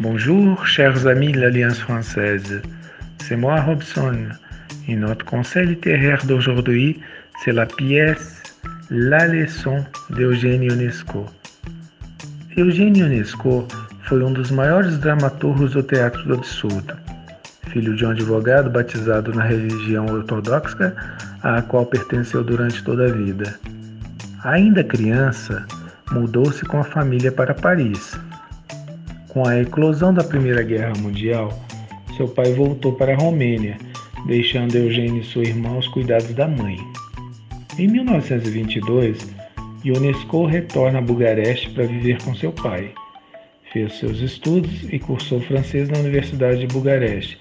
Bonjour, chers amis de l'Alliance française. C'est moi, Robson. Et notre conseil littéraire d'aujourd'hui, c'est la pièce La Leçon d'Eugênio Ionesco. Eugênio Ionesco foi um dos maiores dramaturgos do teatro do absurdo. Filho de um advogado batizado na religião ortodoxa, à qual pertenceu durante toda a vida. Ainda criança, mudou-se com a família para Paris. Com a eclosão da Primeira Guerra Mundial, seu pai voltou para a Romênia, deixando Eugênio e sua irmã aos cuidados da mãe. Em 1922, Ionesco retorna a Bugareste para viver com seu pai. Fez seus estudos e cursou francês na Universidade de Bugareste,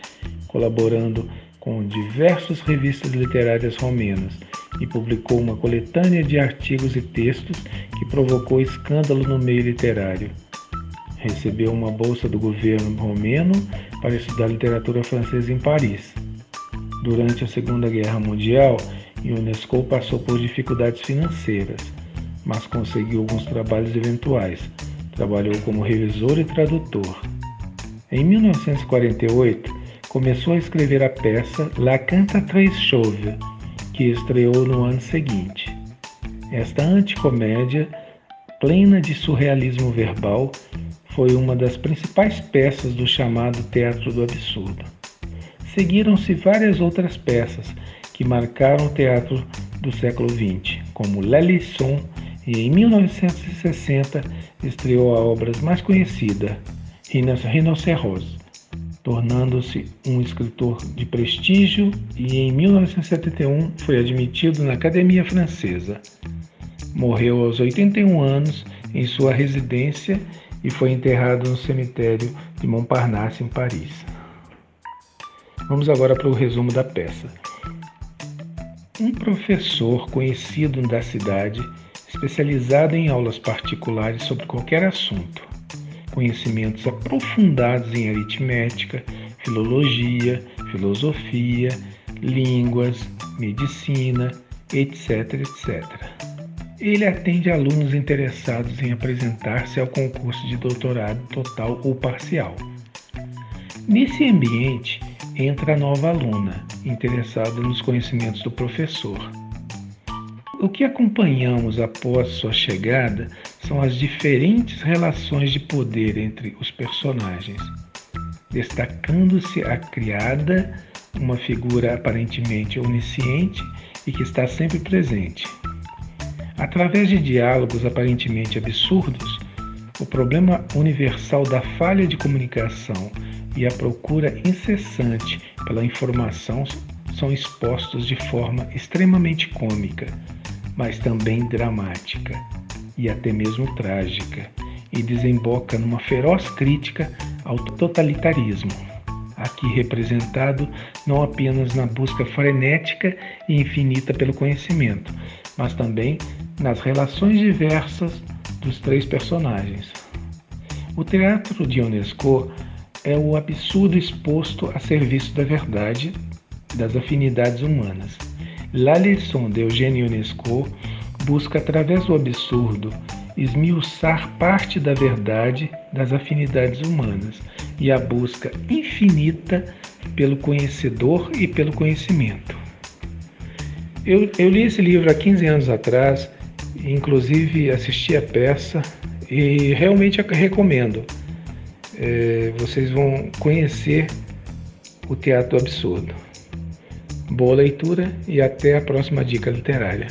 colaborando com diversas revistas literárias romenas e publicou uma coletânea de artigos e textos que provocou escândalo no meio literário. Recebeu uma bolsa do governo romeno para estudar literatura francesa em Paris. Durante a Segunda Guerra Mundial, Ionesco passou por dificuldades financeiras, mas conseguiu alguns trabalhos eventuais. Trabalhou como revisor e tradutor. Em 1948, começou a escrever a peça La Cantatrice Chauve, que estreou no ano seguinte. Esta anticomédia, plena de surrealismo verbal, foi uma das principais peças do chamado Teatro do Absurdo. Seguiram-se várias outras peças que marcaram o teatro do século XX, como La Leçon, e em 1960 estreou a obra mais conhecida, Rinoceros, tornando-se um escritor de prestígio e em 1971 foi admitido na Academia Francesa. Morreu aos 81 anos em sua residência e foi enterrado no cemitério de Montparnasse, em Paris. Vamos agora para o resumo da peça. Um professor conhecido da cidade, especializado em aulas particulares sobre qualquer assunto, conhecimentos aprofundados em aritmética, filologia, filosofia, línguas, medicina, etc, etc. Ele atende alunos interessados em apresentar-se ao concurso de doutorado total ou parcial. Nesse ambiente, entra a nova aluna, interessada nos conhecimentos do professor. O que acompanhamos após sua chegada são as diferentes relações de poder entre os personagens, destacando-se a criada, uma figura aparentemente onisciente e que está sempre presente. Através de diálogos aparentemente absurdos, o problema universal da falha de comunicação e a procura incessante pela informação são expostos de forma extremamente cômica, mas também dramática e até mesmo trágica, e desemboca numa feroz crítica ao totalitarismo, aqui representado não apenas na busca frenética e infinita pelo conhecimento, mas também nas relações diversas dos três personagens. O teatro de Ionesco é o absurdo exposto a serviço da verdade das afinidades humanas. La Leçon de Eugênio Ionesco busca, através do absurdo, esmiuçar parte da verdade das afinidades humanas e a busca infinita pelo conhecedor e pelo conhecimento. Eu, eu li esse livro há 15 anos atrás, inclusive assisti a peça e realmente recomendo é, vocês vão conhecer o teatro absurdo. Boa leitura e até a próxima dica literária.